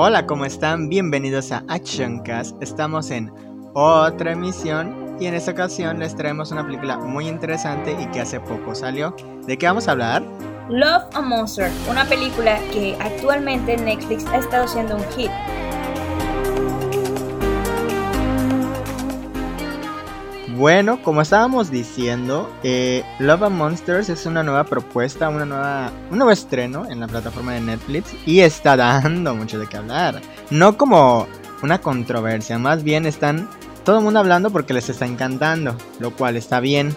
Hola, ¿cómo están? Bienvenidos a Actioncast. Estamos en otra emisión y en esta ocasión les traemos una película muy interesante y que hace poco salió. ¿De qué vamos a hablar? Love a Monster, una película que actualmente en Netflix ha estado siendo un hit. Bueno, como estábamos diciendo, eh, Love and Monsters es una nueva propuesta, una nueva, un nuevo estreno en la plataforma de Netflix y está dando mucho de qué hablar. No como una controversia, más bien están todo el mundo hablando porque les está encantando, lo cual está bien,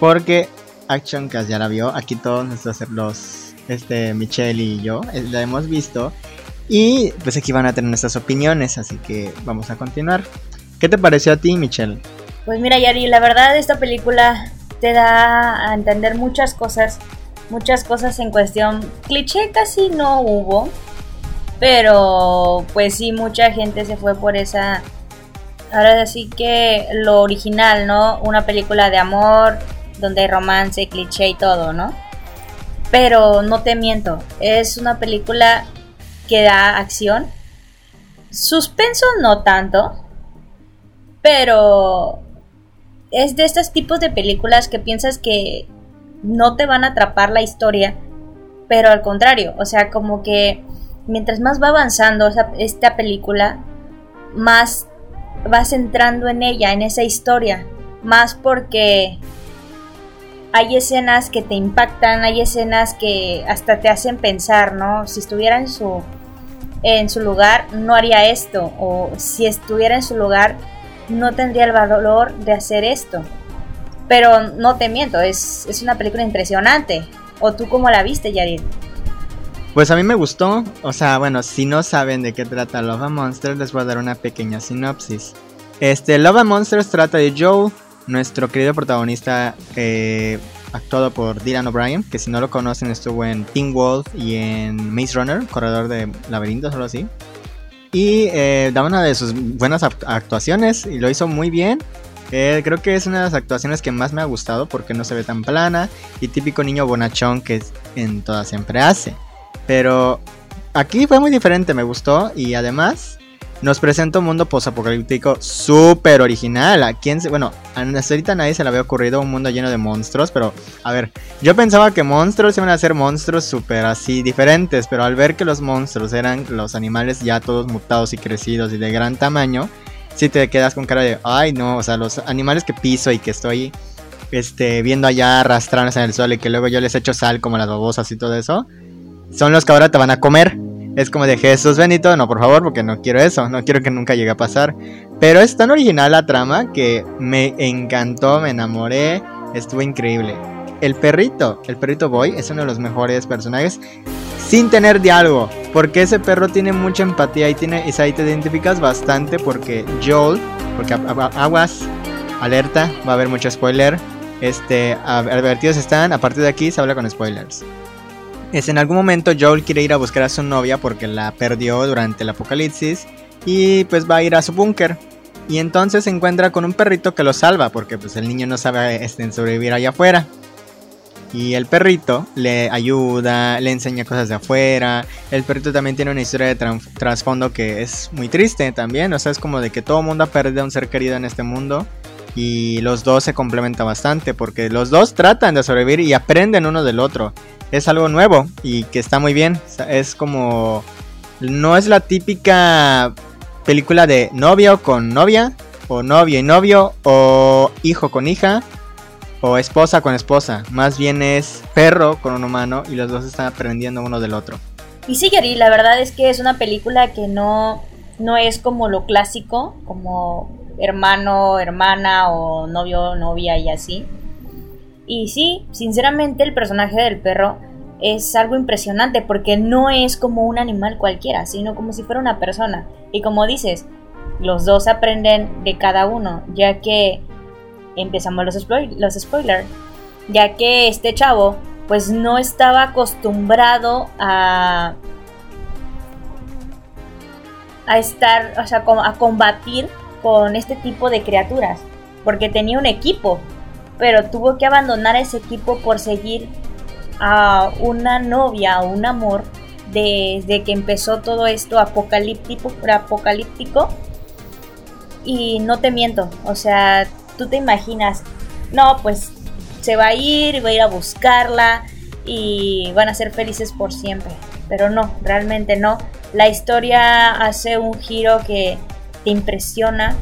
porque Action Cast ya la vio, aquí todos nuestros los, este, Michelle y yo eh, la hemos visto y pues aquí van a tener nuestras opiniones, así que vamos a continuar. ¿Qué te pareció a ti, Michelle? Pues mira, Yari, la verdad esta película te da a entender muchas cosas, muchas cosas en cuestión. Cliché casi no hubo, pero pues sí, mucha gente se fue por esa... Ahora sí que lo original, ¿no? Una película de amor, donde hay romance, cliché y todo, ¿no? Pero no te miento, es una película que da acción. Suspenso no tanto, pero es de estos tipos de películas que piensas que no te van a atrapar la historia, pero al contrario, o sea, como que mientras más va avanzando esta película, más vas entrando en ella, en esa historia, más porque hay escenas que te impactan, hay escenas que hasta te hacen pensar, ¿no? Si estuviera en su en su lugar no haría esto o si estuviera en su lugar no tendría el valor de hacer esto. Pero no te miento, es, una película impresionante. ¿O tú cómo la viste, Yarir? Pues a mí me gustó. O sea, bueno, si no saben de qué trata Love and Monsters, les voy a dar una pequeña sinopsis. Este, Love and Monsters trata de Joe, nuestro querido protagonista eh, actuado por Dylan O'Brien, que si no lo conocen estuvo en Teen Wolf y en Maze Runner, Corredor de Laberintos o algo así. Y eh, da una de sus buenas actuaciones y lo hizo muy bien. Eh, creo que es una de las actuaciones que más me ha gustado porque no se ve tan plana y típico niño bonachón que en todas siempre hace. Pero aquí fue muy diferente, me gustó y además nos presenta un mundo posapocalíptico súper original. ¿A quién bueno, hasta ahorita nadie se le había ocurrido un mundo lleno de monstruos, pero a ver, yo pensaba que monstruos iban a ser monstruos súper así diferentes, pero al ver que los monstruos eran los animales ya todos mutados y crecidos y de gran tamaño, si te quedas con cara de, ay no, o sea, los animales que piso y que estoy este, viendo allá arrastrándose en el sol y que luego yo les echo sal como las babosas y todo eso, son los que ahora te van a comer. Es como de Jesús Benito, no por favor, porque no quiero eso, no quiero que nunca llegue a pasar. Pero es tan original la trama que me encantó, me enamoré, estuvo increíble. El perrito, el perrito Boy, es uno de los mejores personajes sin tener diálogo, porque ese perro tiene mucha empatía y tiene y ahí te identificas bastante porque Joel, porque aguas, alerta, va a haber mucho spoiler. Este, advertidos están, a partir de aquí se habla con spoilers. Es en algún momento Joel quiere ir a buscar a su novia porque la perdió durante el apocalipsis y pues va a ir a su búnker. Y entonces se encuentra con un perrito que lo salva porque pues el niño no sabe este, sobrevivir allá afuera. Y el perrito le ayuda, le enseña cosas de afuera. El perrito también tiene una historia de trasfondo que es muy triste también. O sea, es como de que todo mundo ha perdido a un ser querido en este mundo. Y los dos se complementan bastante porque los dos tratan de sobrevivir y aprenden uno del otro es algo nuevo y que está muy bien. Es como... No es la típica película de novio con novia, o novio y novio, o hijo con hija, o esposa con esposa. Más bien es perro con un humano y los dos están aprendiendo uno del otro. Y sí, la verdad es que es una película que no, no es como lo clásico, como hermano, hermana o novio, novia y así. Y sí, sinceramente el personaje del perro es algo impresionante porque no es como un animal cualquiera, sino como si fuera una persona. Y como dices, los dos aprenden de cada uno, ya que empezamos los, los spoilers, ya que este chavo pues no estaba acostumbrado a a estar, o sea, a combatir con este tipo de criaturas, porque tenía un equipo, pero tuvo que abandonar ese equipo por seguir a una novia o un amor desde que empezó todo esto apocalíptico, apocalíptico. Y no te miento, o sea, tú te imaginas, no, pues se va a ir, va a ir a buscarla y van a ser felices por siempre. Pero no, realmente no. La historia hace un giro que te impresiona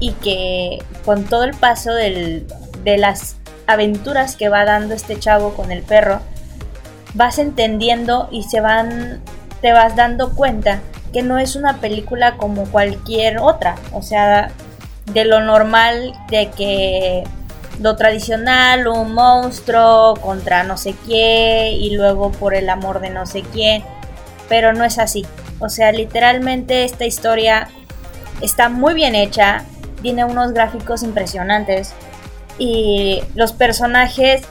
y que con todo el paso de las aventuras que va dando este chavo con el perro, vas entendiendo y se van, te vas dando cuenta que no es una película como cualquier otra. O sea, de lo normal de que lo tradicional, un monstruo contra no sé qué y luego por el amor de no sé quién, pero no es así. O sea, literalmente esta historia está muy bien hecha, tiene unos gráficos impresionantes y los personajes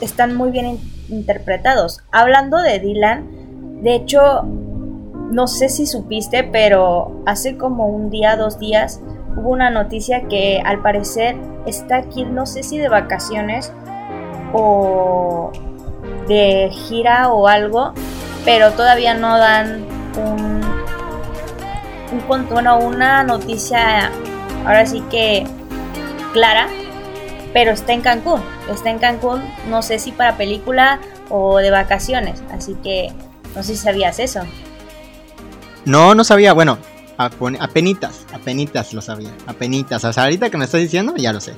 están muy bien interpretados. Hablando de Dylan, de hecho, no sé si supiste, pero hace como un día, dos días, hubo una noticia que al parecer está aquí, no sé si de vacaciones o de gira o algo, pero todavía no dan un, un bueno, una noticia ahora sí que clara, pero está en Cancún, está en Cancún, no sé si para película o de vacaciones, así que no sé si sabías eso. No, no sabía, bueno, apenitas, apenitas lo sabía, apenitas, o sea, ahorita que me estás diciendo ya lo sé.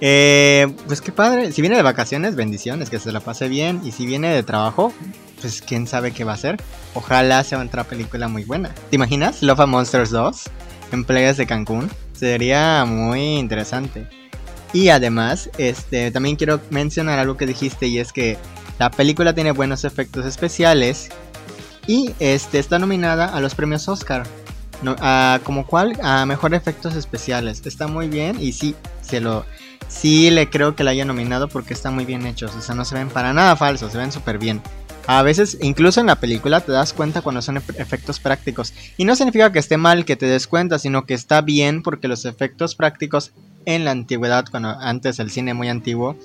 Eh, pues qué padre, si viene de vacaciones, bendiciones, que se la pase bien, y si viene de trabajo, pues quién sabe qué va a hacer. Ojalá sea otra película muy buena. ¿Te imaginas? Love and Monsters 2 en playas de Cancún. Sería muy interesante. Y además, este, también quiero mencionar algo que dijiste y es que la película tiene buenos efectos especiales y este, está nominada a los premios Oscar. como cual, a mejor efectos especiales. Está muy bien y sí, se lo, sí le creo que la haya nominado porque están muy bien hechos. O sea, no se ven para nada falsos, se ven súper bien. A veces, incluso en la película, te das cuenta cuando son efectos prácticos. Y no significa que esté mal que te des cuenta, sino que está bien porque los efectos prácticos en la antigüedad, cuando antes el cine muy antiguo,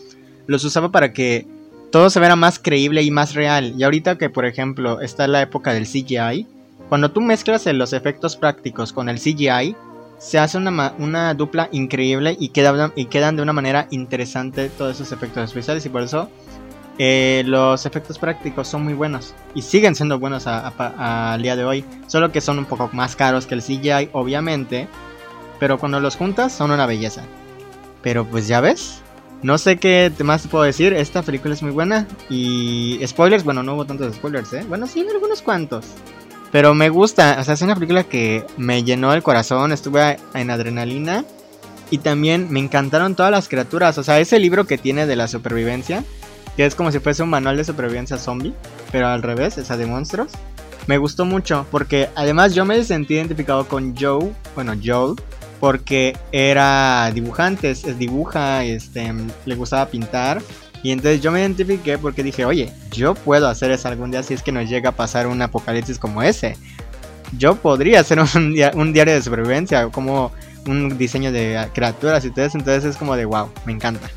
los usaba para que todo se viera más creíble y más real. Y ahorita que, por ejemplo, está la época del CGI, cuando tú mezclas los efectos prácticos con el CGI, se hace una, una dupla increíble y, y quedan de una manera interesante todos esos efectos especiales. Y por eso eh, los efectos prácticos son muy buenos y siguen siendo buenos al día de hoy, solo que son un poco más caros que el CGI, obviamente, pero cuando los juntas son una belleza. Pero pues ya ves, no sé qué más te puedo decir, esta película es muy buena y spoilers, bueno, no hubo tantos spoilers, ¿eh? Bueno, sí, algunos cuantos. Pero me gusta, o sea, es una película que me llenó el corazón, estuve en adrenalina y también me encantaron todas las criaturas, o sea, ese libro que tiene de la supervivencia que es como si fuese un manual de supervivencia zombie, pero al revés, esa de monstruos. Me gustó mucho porque además yo me sentí identificado con Joe, bueno, Joel, porque era dibujante, es, dibuja, este, le gustaba pintar. Y entonces yo me identifiqué porque dije, oye, yo puedo hacer eso algún día si es que nos llega a pasar un apocalipsis como ese. Yo podría hacer un, diario de supervivencia, como un diseño de criaturas y todo eso. Entonces es como de wow, me encanta.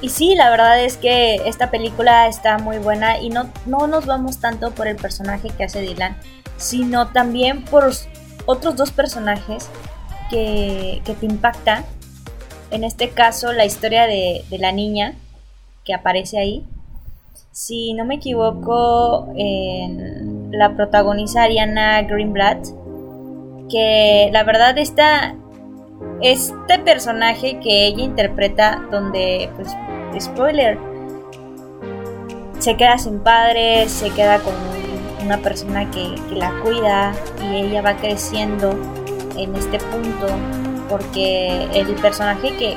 Y sí, la verdad es que esta película está muy buena y no, no nos vamos tanto por el personaje que hace Dylan, sino también por otros dos personajes que, te impactan. En este caso, la historia de, la niña que aparece ahí. Si no me equivoco, la protagoniza Ariana Greenblatt, que la verdad está este personaje que ella interpreta donde pues spoiler, se queda sin padre, se queda con una persona que, la cuida y ella va creciendo en este punto porque el personaje que,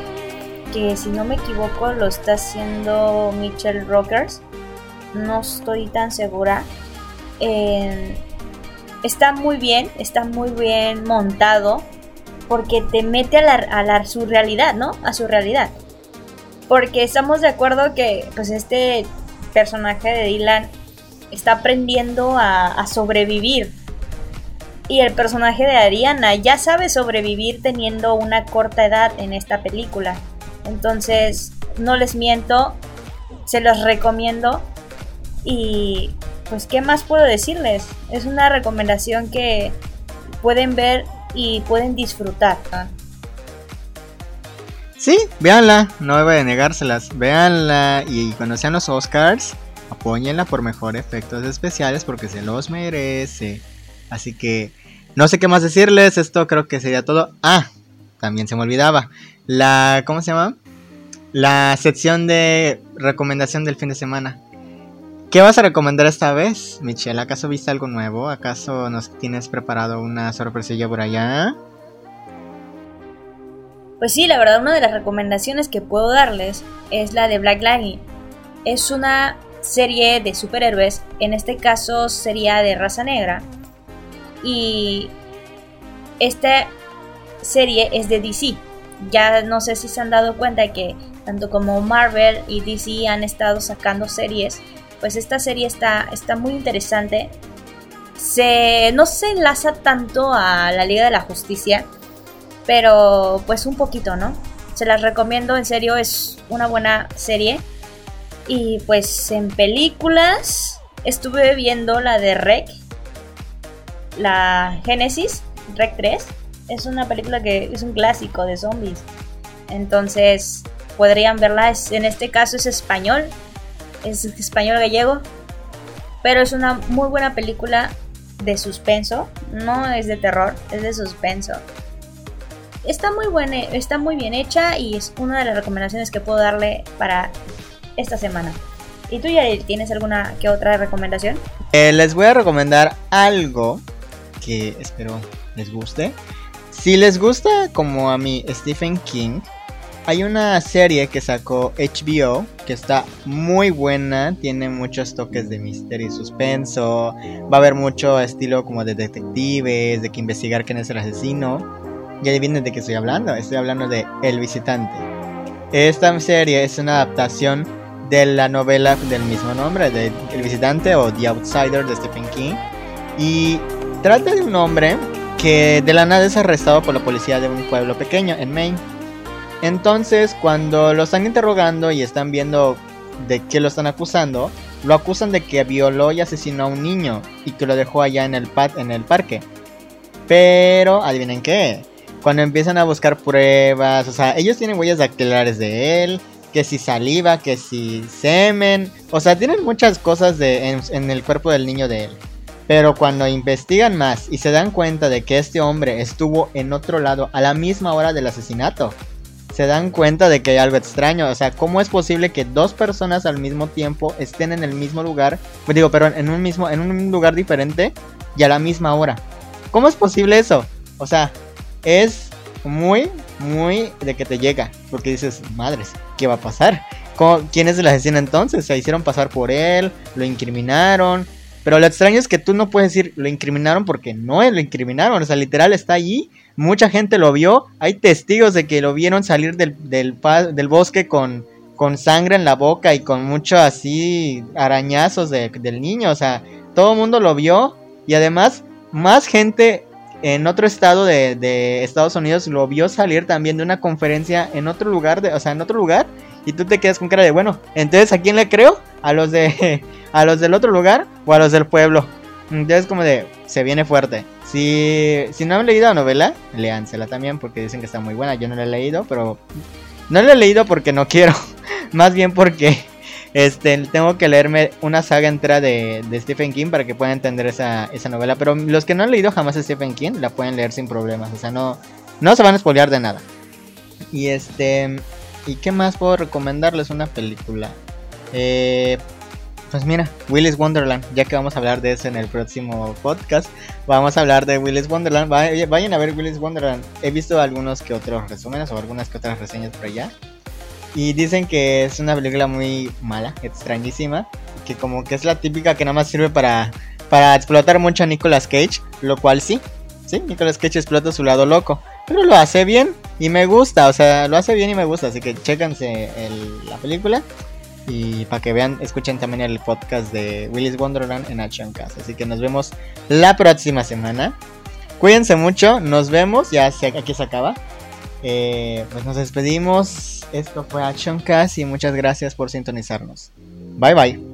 que si no me equivoco lo está haciendo Mitchell Rockers, no estoy tan segura. está muy bien, está muy bien montado porque te mete a, la, a su realidad, ¿no? A su realidad. Porque estamos de acuerdo que pues este personaje de Dylan está aprendiendo a, sobrevivir. Y el personaje de Ariana ya sabe sobrevivir teniendo una corta edad en esta película. Entonces, no les miento, se los recomiendo. Y pues, ¿qué más puedo decirles? Es una recomendación que pueden ver y pueden disfrutar. Sí, véanla, no voy a negárselas. Véanla y cuando sean los Oscars, apóyenla por mejor efectos especiales porque se los merece. Así que no sé qué más decirles, esto creo que sería todo. Ah, también se me olvidaba. La, ¿cómo se llama? La sección de recomendación del fin de semana. ¿Qué vas a recomendar esta vez, Michelle? ¿Acaso viste algo nuevo? ¿Acaso nos tienes preparado una sorpresilla por allá? Pues sí, la verdad, una de las recomendaciones que puedo darles es la de Black Lightning. Es una serie de superhéroes, en este caso sería de raza negra. Y esta serie es de DC. Ya no sé si se han dado cuenta que tanto como Marvel y DC han estado sacando series, pues esta serie está, está muy interesante. Se, no se enlaza tanto a la Liga de la Justicia, pero pues un poquito, ¿no? Se las recomiendo, en serio, es una buena serie. Y pues en películas estuve viendo la de Rec, la Génesis, Rec 3. Es una película que es un clásico de zombies. Entonces podrían verla, en este caso es español, es español gallego, pero es una muy buena película de suspenso, no es de terror, es de suspenso. Está muy buena, está muy bien hecha y es una de las recomendaciones que puedo darle para esta semana. ¿Y tú, Yaril, tienes alguna que otra recomendación? Eh, les voy a recomendar algo que espero les guste. Si les gusta como a mí Stephen King, hay una serie que sacó HBO que está muy buena, tiene muchos toques de misterio y suspenso, va a haber mucho estilo como de detectives, de que investigar quién es el asesino. Y adivinen de qué estoy hablando, estoy hablando de El Visitante. Esta serie es una adaptación de la novela del mismo nombre, de El Visitante o The Outsider de Stephen King. Y trata de un hombre que de la nada es arrestado por la policía de un pueblo pequeño en Maine entonces, cuando lo están interrogando y están viendo de qué lo están acusando, lo acusan de que violó y asesinó a un niño y que lo dejó allá en el, en el parque. Pero, adivinen qué, cuando empiezan a buscar pruebas, o sea, ellos tienen huellas dactilares de él, que si saliva, que si semen, o sea, tienen muchas cosas en el cuerpo del niño de él. Pero cuando investigan más y se dan cuenta de que este hombre estuvo en otro lado a la misma hora del asesinato, se dan cuenta de que hay algo extraño. O sea, ¿cómo es posible que dos personas al mismo tiempo estén en el mismo lugar? Pues digo, pero en un mismo, en un lugar diferente y a la misma hora. ¿Cómo es posible eso? O sea, es muy, muy de que te llega. Porque dices, madres, ¿qué va a pasar? ¿Quién es el asesino entonces? Se hicieron pasar por él, lo incriminaron. Pero lo extraño es que tú no puedes decir lo incriminaron porque no lo incriminaron. O sea, literal está allí Mucha gente lo vio. Hay testigos de que lo vieron salir del, del, bosque con, con sangre en la boca y con mucho así arañazos del niño. O sea, todo el mundo lo vio. Y además, más gente en otro estado de, de, Estados Unidos lo vio salir también de una conferencia en otro lugar, de, o sea, en otro lugar. Y tú te quedas con cara de, bueno, entonces ¿a quién le creo? ¿A los de a los del otro lugar o a los del pueblo? Entonces como de, se viene fuerte. Si, si no han leído la novela, léansela también porque dicen que está muy buena. Yo no la he leído, pero no la he leído porque no quiero. Más bien porque este, tengo que leerme una saga entera de, Stephen King para que puedan entender esa, esa, novela. Pero los que no han leído jamás a Stephen King la pueden leer sin problemas. O sea, no, no se van a spoilear de nada. Y este. ¿Y qué más puedo recomendarles? Una película. Eh, pues mira, Willis Wonderland, ya que vamos a hablar de eso en el próximo podcast, vamos a hablar de Willis Wonderland. Vayan a ver Willis Wonderland. He visto algunos que otros resúmenes o algunas que otras reseñas por allá. Y dicen que es una película muy mala, extrañísima. Que como que es la típica que nada más sirve para, para explotar mucho a Nicolas Cage. Lo cual sí, sí, Nicolas Cage explota su lado loco. Lo hace bien y me gusta, o sea, lo hace bien y me gusta. Así que chéquense la película. Y para que vean, escuchen también el podcast de Willis Wonderland en Action Cast. Así que nos vemos la próxima semana. Cuídense mucho, nos vemos. Ya aquí se acaba. Eh, pues nos despedimos. Esto fue Action Cast y muchas gracias por sintonizarnos. Bye bye.